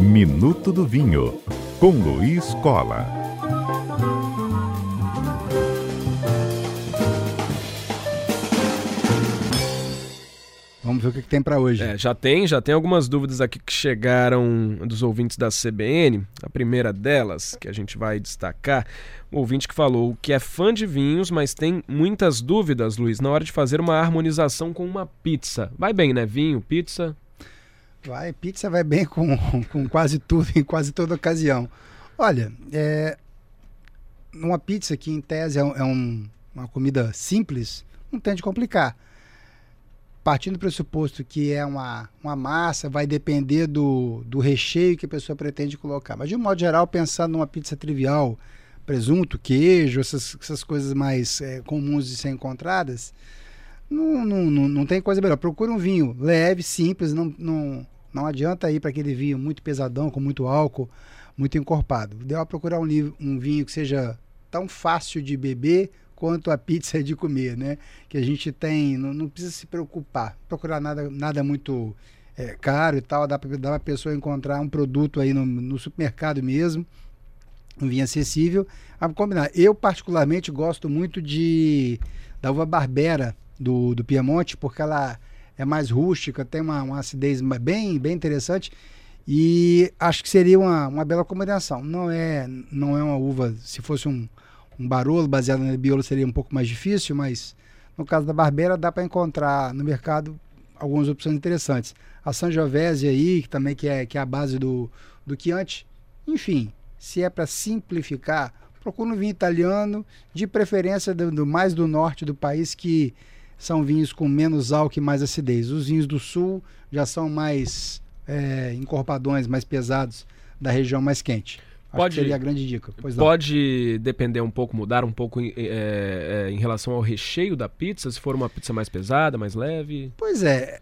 Minuto do Vinho, com Luiz Cola. Vamos ver o que, que tem para hoje. É, já tem, já tem algumas dúvidas aqui que chegaram dos ouvintes da CBN. A primeira delas, que a gente vai destacar, o ouvinte que falou que é fã de vinhos, mas tem muitas dúvidas, Luiz, na hora de fazer uma harmonização com uma pizza. Vai bem, né? Vinho, pizza? Vai, pizza vai bem com, com quase tudo, em quase toda ocasião. Olha, é, uma pizza que em tese é, um, é um, uma comida simples, não tem de complicar partindo do pressuposto que é uma, uma massa, vai depender do, do recheio que a pessoa pretende colocar. Mas, de um modo geral, pensando numa pizza trivial, presunto, queijo, essas, essas coisas mais é, comuns de ser encontradas, não, não, não, não tem coisa melhor. Procura um vinho leve, simples, não, não, não adianta ir para aquele vinho muito pesadão, com muito álcool, muito encorpado. Ideal é procurar um, um vinho que seja tão fácil de beber quanto a pizza de comer, né? Que a gente tem, não, não precisa se preocupar, procurar nada, nada muito é, caro e tal, dá para a pessoa encontrar um produto aí no, no supermercado mesmo, um vinho acessível. A combinar. Eu particularmente gosto muito de da uva Barbera do, do Piemonte, porque ela é mais rústica, tem uma, uma acidez bem, bem interessante e acho que seria uma, uma bela combinação. Não é, não é uma uva, se fosse um, um Barolo baseado na Nebbiolo seria um pouco mais difícil, mas no caso da Barbera dá para encontrar no mercado algumas opções interessantes. A Sangiovese aí, que também que é, que é a base do, do Chianti. Enfim, se é para simplificar, procura um vinho italiano, de preferência do, do, mais do norte do país, que são vinhos com menos álcool e mais acidez. Os vinhos do sul já são mais é, encorpadões, mais pesados da região mais quente. Acho pode, seria a grande dica. pode depender um pouco, mudar um pouco é, é, em relação ao recheio da pizza, se for uma pizza mais pesada, mais leve? Pois é.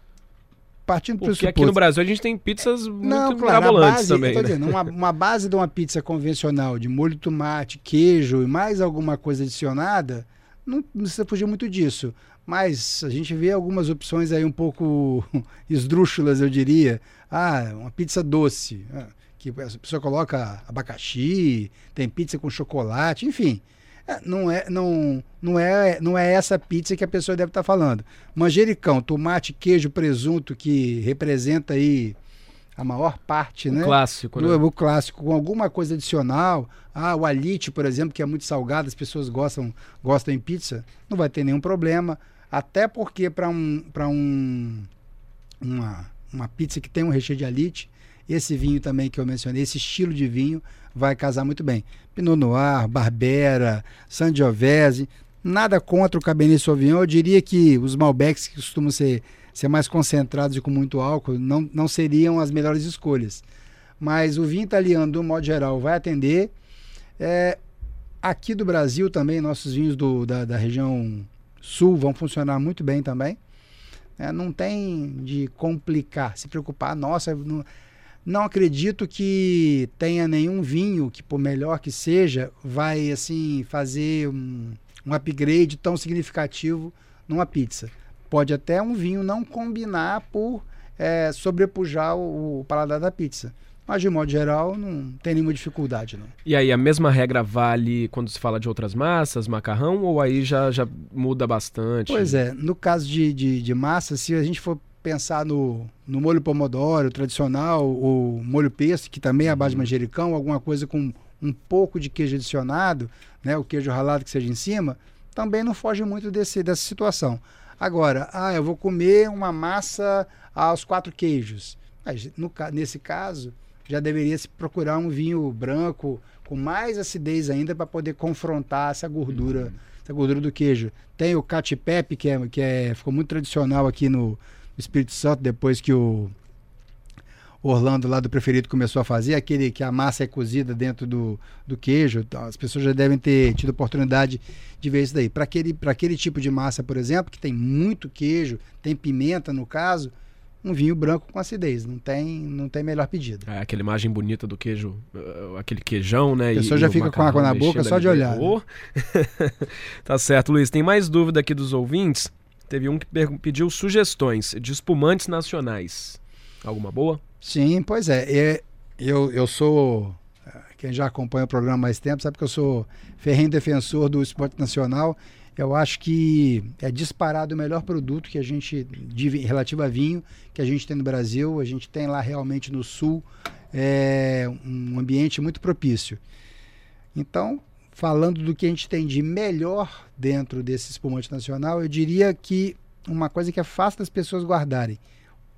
Partindo Porque aqui no Brasil a gente tem pizzas muito Não, claro, base, também. Né? Dizendo, uma, uma, base de uma pizza convencional de molho de tomate, queijo e mais alguma coisa adicionada, não precisa fugir muito disso. Mas a gente vê algumas opções aí um pouco esdrúxulas, eu diria. Ah, uma pizza doce. Ah, que a pessoa coloca abacaxi, tem pizza com chocolate, enfim. É, não é, não, não, é, não é essa pizza que a pessoa deve estar falando. Manjericão, tomate, queijo, presunto, que representa aí a maior parte, o né? Clássico, né? O clássico, com alguma coisa adicional. Ah, o alite, por exemplo, que é muito salgado, as pessoas gostam, gostam em pizza, não vai ter nenhum problema. Até porque para um, um, uma, uma pizza que tem um recheio de alite, esse vinho também que eu mencionei, esse estilo de vinho, vai casar muito bem. Pinot Noir, Barbera, Sangiovese, nada contra o Cabernet Sauvignon. Eu diria que os Malbecs, que costumam ser, ser mais concentrados e com muito álcool, não, não seriam as melhores escolhas. Mas o vinho italiano, do modo geral, vai atender. É, aqui do Brasil também, nossos vinhos do, da, da região sul vão funcionar muito bem também. É, não tem de complicar, se preocupar. Nossa, não, não acredito que tenha nenhum vinho que, por melhor que seja, vai assim fazer um, um upgrade tão significativo numa pizza. Pode até um vinho não combinar por é, sobrepujar o, o paladar da pizza. Mas, de modo geral, não tem nenhuma dificuldade. Não. E aí, a mesma regra vale quando se fala de outras massas, macarrão, ou aí já, já muda bastante? Pois é, no caso de, de, de massa, se a gente for pensar no, no molho pomodoro tradicional, o molho pesto, que também é a base de uhum. manjericão, alguma coisa com um pouco de queijo adicionado, né, o queijo ralado que seja em cima, também não foge muito desse, dessa situação. Agora, ah, eu vou comer uma massa aos quatro queijos. Mas, no, nesse caso, já deveria se procurar um vinho branco com mais acidez ainda para poder confrontar essa gordura, uhum. essa gordura do queijo. Tem o catipep, que, é, que é, ficou muito tradicional aqui no, Espírito Santo, depois que o Orlando lá do preferido começou a fazer, aquele que a massa é cozida dentro do, do queijo, as pessoas já devem ter tido oportunidade de ver isso daí. Para aquele, aquele tipo de massa, por exemplo, que tem muito queijo, tem pimenta no caso, um vinho branco com acidez, não tem, não tem melhor pedido. É, aquela imagem bonita do queijo, uh, aquele queijão, né? A pessoa e, já e fica com água na boca só de olhar. Né? tá certo, Luiz. Tem mais dúvida aqui dos ouvintes? Teve um que pediu sugestões de espumantes nacionais. Alguma boa? Sim, pois é. é eu, eu sou. Quem já acompanha o programa mais tempo sabe que eu sou ferrenho defensor do esporte nacional. Eu acho que é disparado o melhor produto que a gente, de, relativo a vinho, que a gente tem no Brasil. A gente tem lá realmente no sul é, um ambiente muito propício. Então, falando do que a gente tem de melhor dentro desse espumante nacional, eu diria que uma coisa que é fácil das pessoas guardarem,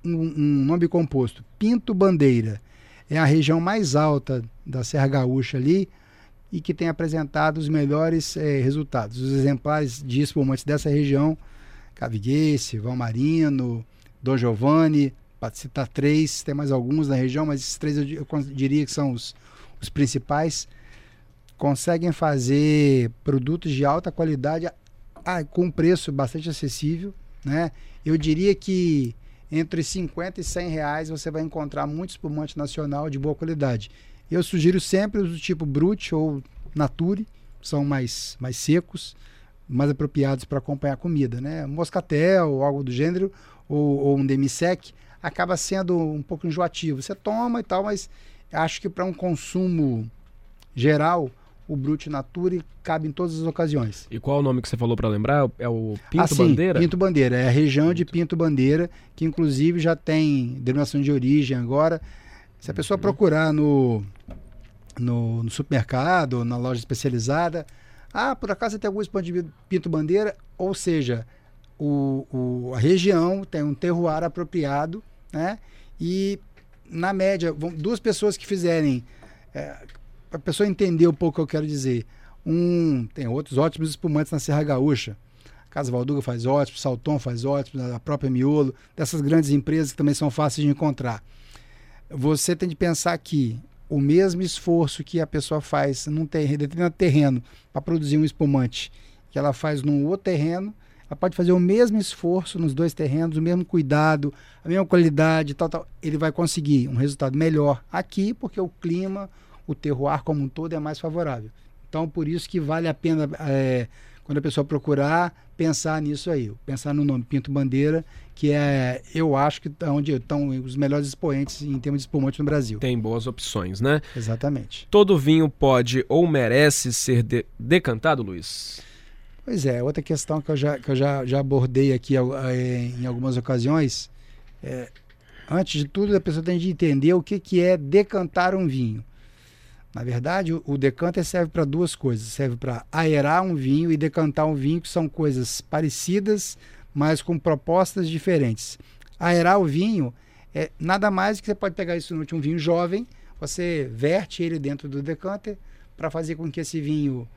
um, um nome composto, Pinto Bandeira, é a região mais alta da Serra Gaúcha ali e que tem apresentado os melhores é, resultados. Os exemplares de espumantes dessa região, Caviguense, Valmarino, Dom Giovanni, para citar três, tem mais alguns na região, mas esses três eu, diria que são os, os principais conseguem fazer produtos de alta qualidade com preço bastante acessível. Né? Eu diria que entre 50 e 100 reais você vai encontrar muito espumante nacional de boa qualidade. Eu sugiro sempre os do tipo Brut ou Nature, são mais, mais secos, mais apropriados para acompanhar comida. Né? Moscatel, algo do gênero, ou, ou um demisec, acaba sendo um pouco enjoativo. Você toma e tal, mas acho que para um consumo geral, o Brute Nature cabe em todas as ocasiões. E qual o nome que você falou para lembrar? É o Pinto ah, sim, Bandeira? Pinto Bandeira, é a região de Pinto Bandeira, que inclusive já tem denominação de origem agora. Se a pessoa uhum. procurar no, no, no, supermercado, na loja especializada, ah, por acaso tem algum espanto de Pinto Bandeira, ou seja, o, o, a região tem um terroir apropriado, né? E na média, vão, duas pessoas que fizerem é, a pessoa entender um pouco o que eu quero dizer. Um, tem outros ótimos espumantes na Serra Gaúcha. Casa Valduga faz ótimos, Salton faz ótimos, a própria Miolo, dessas grandes empresas que também são fáceis de encontrar. Você tem de pensar que o mesmo esforço que a pessoa faz num terreno, determinado terreno para produzir um espumante, que ela faz num outro terreno, ela pode fazer o mesmo esforço nos dois terrenos, o mesmo cuidado, a mesma qualidade, tal, tal. Ele vai conseguir um resultado melhor aqui, porque o clima, o terroir como um todo é mais favorável. Então, por isso que vale a pena, é, quando a pessoa procurar, pensar nisso aí. Pensar no nome Pinto Bandeira, que é, eu acho que é onde estão os melhores expoentes em termos de espumante no Brasil. Tem boas opções, né? Exatamente. Todo vinho pode ou merece ser de decantado, Luiz? Pois é, outra questão que eu já, que eu já, já abordei aqui é, em algumas ocasiões. É, antes de tudo, a pessoa tem de entender o que, que é decantar um vinho. Na verdade, o, decanter serve para duas coisas: serve para aerar um vinho e decantar um vinho, que são coisas parecidas, mas com propostas diferentes. Aerar o vinho é nada mais que você pode pegar isso no um vinho jovem, você verte ele dentro do decanter para fazer com que esse vinho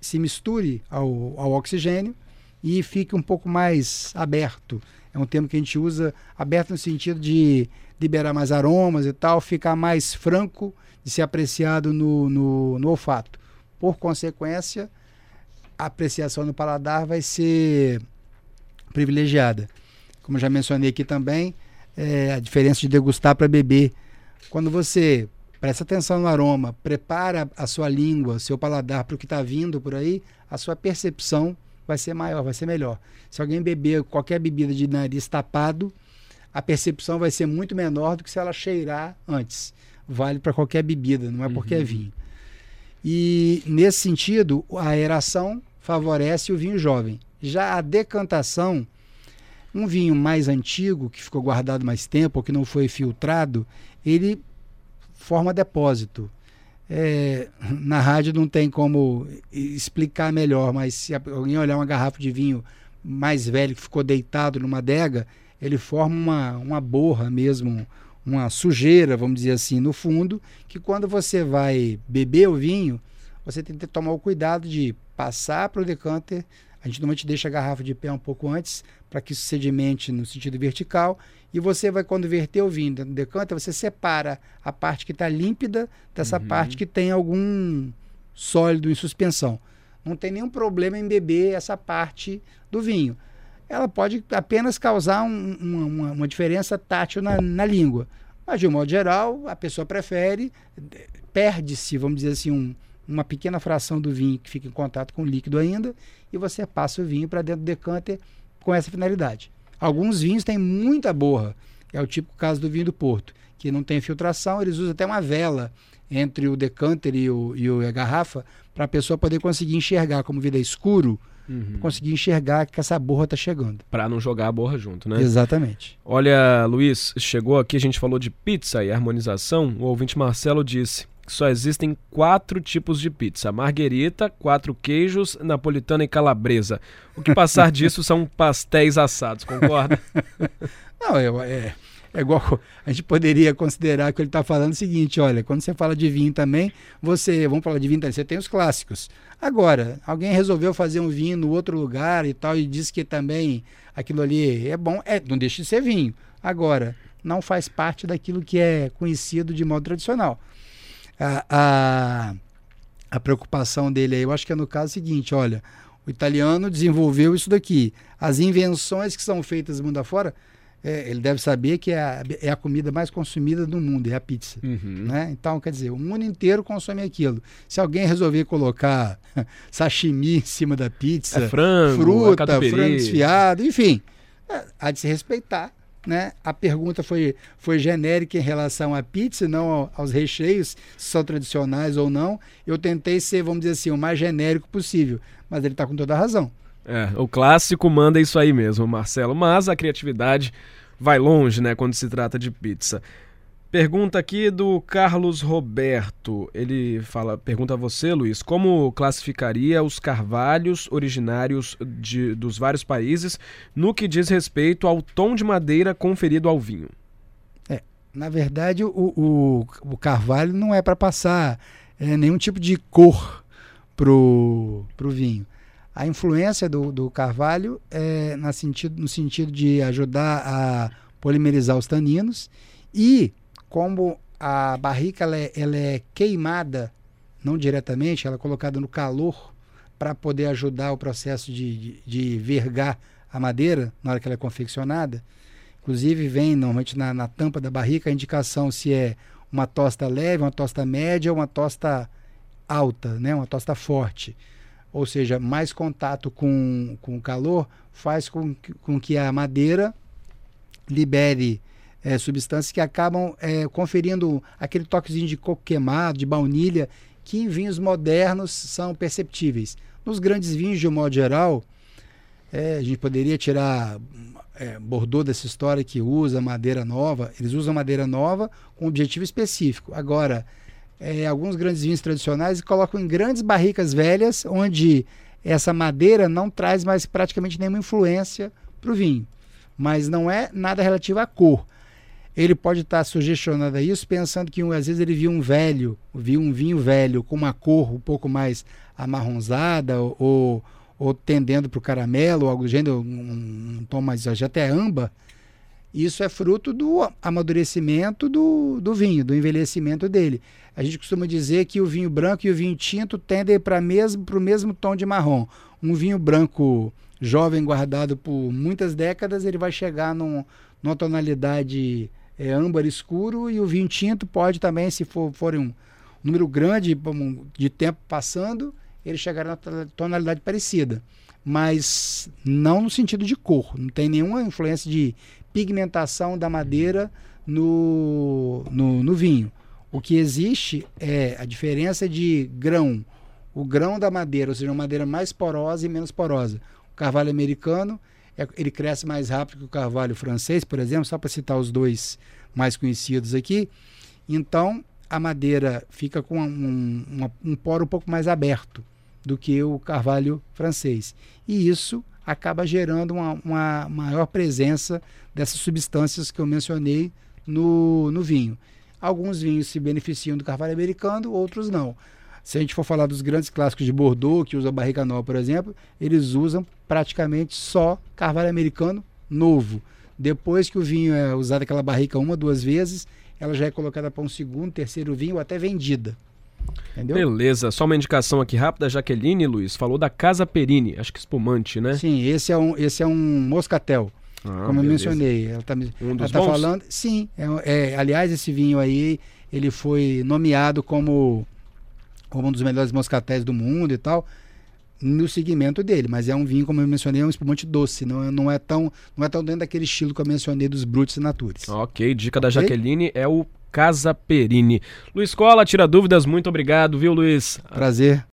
se misture ao, ao oxigênio e fique um pouco mais aberto. É um termo que a gente usa aberto no sentido de liberar mais aromas e tal, ficar mais franco de ser apreciado no, no, no olfato. Por consequência, a apreciação no paladar vai ser privilegiada. Como já mencionei aqui também, é a diferença de degustar para beber. Quando você presta atenção no aroma, prepara a sua língua, seu paladar para o que está vindo por aí, a sua percepção vai ser maior, vai ser melhor. Se alguém beber qualquer bebida de nariz tapado, a percepção vai ser muito menor do que se ela cheirar antes vale para qualquer bebida, não é porque é uhum. é vinho. E nesse sentido, a aeração favorece o vinho jovem. Já a decantação, um vinho mais antigo, que ficou guardado mais tempo, ou que não foi filtrado, ele forma depósito. É, na rádio não tem como explicar melhor, mas se alguém olhar uma garrafa de vinho mais velho que ficou deitado numa adega, ele forma uma, uma borra mesmo, uma sujeira, vamos dizer assim, no fundo, que quando você vai beber o vinho, você tem que tomar o cuidado de passar para o decanter. A gente normalmente deixa a garrafa de pé um pouco antes, para que isso sedimente no sentido vertical. E você vai, quando verter o vinho dentro do decanter, você separa a parte que está límpida dessa uhum. parte que tem algum sólido em suspensão. Não tem nenhum problema em beber essa parte do vinho ela pode apenas causar um, uma, uma, diferença tátil na, na, língua. Mas, de um modo geral, a pessoa prefere, perde-se, vamos dizer assim, um, uma pequena fração do vinho que fica em contato com o líquido ainda, e você passa o vinho para dentro do decanter com essa finalidade. Alguns vinhos têm muita borra. é o típico caso do vinho do Porto, que não tem filtração, eles usam até uma vela entre o decanter e, o, e a garrafa para a pessoa poder conseguir enxergar, como vida é escuro, uhum. conseguir enxergar que essa borra está chegando. Para não jogar a borra junto, né? Exatamente. Olha, Luiz, chegou aqui, a gente falou de pizza e harmonização. O ouvinte Marcelo disse que só existem quatro tipos de pizza: marguerita, quatro queijos, napolitana e calabresa. O que passar disso são pastéis assados, concorda? Não, eu, é, é igual a gente poderia considerar que ele está falando o seguinte: olha, quando você fala de vinho também, você, vamos falar de vinho, você tem os clássicos. Agora, alguém resolveu fazer um vinho no outro lugar e tal, e disse que também aquilo ali é bom, é, não deixa de ser vinho. Agora, não faz parte daquilo que é conhecido de modo tradicional. A, a, a preocupação dele aí, eu acho que é no caso seguinte: olha, o italiano desenvolveu isso daqui. As invenções que são feitas mundo afora, é, ele deve saber que é a, é a, comida mais consumida do mundo, é a pizza. Uhum. Né? Então, quer dizer, o mundo inteiro consome aquilo. Se alguém resolver colocar sashimi em cima da pizza, é frango, fruta, frango desfiado, enfim, é, há de se respeitar. Né? A pergunta foi, foi genérica em relação à pizza, não aos recheios, se são tradicionais ou não. Eu tentei ser, vamos dizer assim, o mais genérico possível, mas ele está com toda a razão. É, o clássico manda isso aí mesmo, Marcelo. Mas a criatividade vai longe, né, quando se trata de pizza. Pergunta aqui do Carlos Roberto. Ele fala, pergunta a você, Luiz, como classificaria os carvalhos originários de, dos vários países no que diz respeito ao tom de madeira conferido ao vinho? É, na verdade, o, o, o carvalho não é para passar é, nenhum tipo de cor pro, pro vinho a influência do, do carvalho é na sentido, no sentido de ajudar a polimerizar os taninos e como a barrica ela é, ela é queimada, não diretamente, ela é colocada no calor para poder ajudar o processo de, de, de, vergar a madeira na hora que ela é confeccionada. Inclusive vem normalmente na, na tampa da barrica a indicação se é uma tosta leve, uma tosta média ou uma tosta alta, né? uma tosta forte ou seja, mais contato com, com o calor, faz com que, com que a madeira libere é, substâncias que acabam é, conferindo aquele toquezinho de coco queimado, de baunilha, que em vinhos modernos são perceptíveis. Nos grandes vinhos, de um modo geral, é, a gente poderia tirar é, Bordeaux dessa história que usa madeira nova, eles usam madeira nova com objetivo específico. Agora, é, alguns grandes vinhos tradicionais colocam em grandes barricas velhas, onde essa madeira não traz mais praticamente nenhuma influência para o vinho. Mas não é nada relativo à cor. Ele pode estar sugestionado a isso, pensando que às vezes ele viu um velho, viu um vinho velho com uma cor um pouco mais amarronzada ou, ou tendendo para o caramelo, ou algo do gênero, um, um tom mais até âmbar. Isso é fruto do amadurecimento do, do vinho, do envelhecimento dele. A gente costuma dizer que o vinho branco e o vinho tinto tendem para mesmo, o mesmo tom de marrom. Um vinho branco jovem guardado por muitas décadas, ele vai chegar num, numa tonalidade é, âmbar escuro e o vinho tinto pode também, se for, for um número grande de tempo passando, ele chegará na tonalidade parecida. Mas não no sentido de cor, não tem nenhuma influência de pigmentação da madeira no, no, no vinho. O que existe é a diferença de grão. O grão da madeira, ou seja, uma madeira mais porosa e menos porosa. O carvalho americano, é, ele cresce mais rápido que o carvalho francês, por exemplo, só para citar os dois mais conhecidos aqui. Então, a madeira fica com um, um, poro um pouco mais aberto do que o carvalho francês. E isso acaba gerando uma, uma maior presença dessas substâncias que eu mencionei no, no vinho. Alguns vinhos se beneficiam do carvalho americano, outros não. Se a gente for falar dos grandes clássicos de Bordeaux, que usa barrica nova, por exemplo, eles usam praticamente só carvalho americano novo. Depois que o vinho é usado aquela barrica uma, duas vezes, ela já é colocada para um segundo, terceiro vinho, ou até vendida. Entendeu? Beleza, só uma indicação aqui rápida, Jaqueline Luiz falou da Casa Perini, acho que espumante, né? Sim, esse é um, esse é um moscatel. Ah, como beleza. eu mencionei. Ela está um ela tá falando. Sim, é, é, aliás, esse vinho aí ele foi nomeado como, como um dos melhores moscatéis do mundo e tal. no segmento dele, mas é um vinho, como eu mencionei, é um espumante doce, não é, não é, tão, não é tão dentro daquele estilo que eu mencionei dos Brutus e Natures. Ok, dica da Jaqueline é o Casa Perini. Luiz Cola, tira dúvidas, muito obrigado, viu, Luiz? Prazer.